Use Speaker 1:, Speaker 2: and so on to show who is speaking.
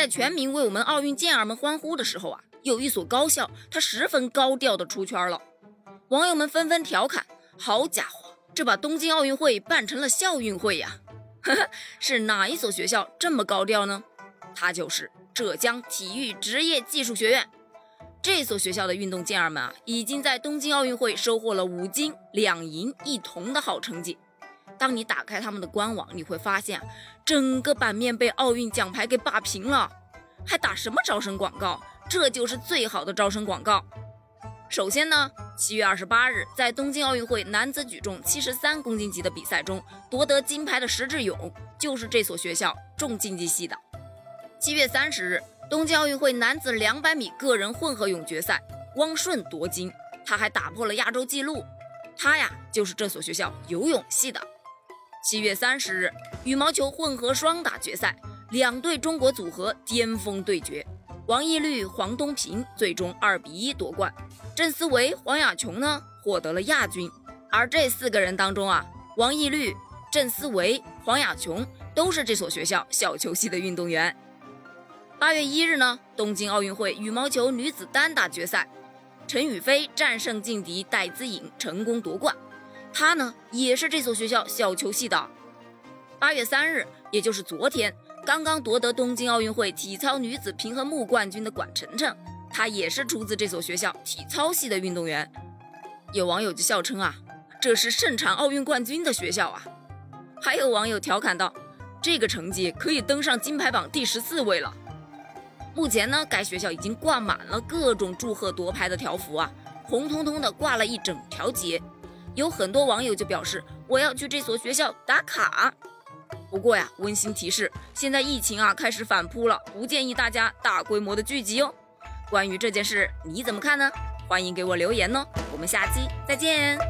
Speaker 1: 在全民为我们奥运健儿们欢呼的时候啊，有一所高校，它十分高调的出圈了。网友们纷纷调侃：“好家伙，这把东京奥运会办成了校运会呀！” 呵呵，是哪一所学校这么高调呢？它就是浙江体育职业技术学院。这所学校的运动健儿们啊，已经在东京奥运会收获了五金两银一铜的好成绩。当你打开他们的官网，你会发现，整个版面被奥运奖牌给霸屏了，还打什么招生广告？这就是最好的招生广告。首先呢，七月二十八日，在东京奥运会男子举重七十三公斤级的比赛中夺得金牌的石智勇，就是这所学校重竞技系的。七月三十日，东京奥运会男子两百米个人混合泳决赛，汪顺夺金，他还打破了亚洲纪录，他呀就是这所学校游泳系的。七月三十日，羽毛球混合双打决赛，两队中国组合巅峰对决，王懿律、黄东萍最终二比一夺冠，郑思维、黄雅琼呢获得了亚军。而这四个人当中啊，王懿律、郑思维、黄雅琼都是这所学校小球系的运动员。八月一日呢，东京奥运会羽毛球女子单打决赛，陈雨菲战胜劲敌戴资颖，成功夺冠。他呢，也是这所学校小球系的。八月三日，也就是昨天，刚刚夺得东京奥运会体操女子平衡木冠军的管晨晨，她也是出自这所学校体操系的运动员。有网友就笑称啊，这是盛产奥运冠军的学校啊。还有网友调侃道，这个成绩可以登上金牌榜第十四位了。目前呢，该学校已经挂满了各种祝贺夺牌的条幅啊，红彤彤的挂了一整条街。有很多网友就表示，我要去这所学校打卡。不过呀，温馨提示，现在疫情啊开始反扑了，不建议大家大规模的聚集哦。关于这件事，你怎么看呢？欢迎给我留言哦。我们下期再见。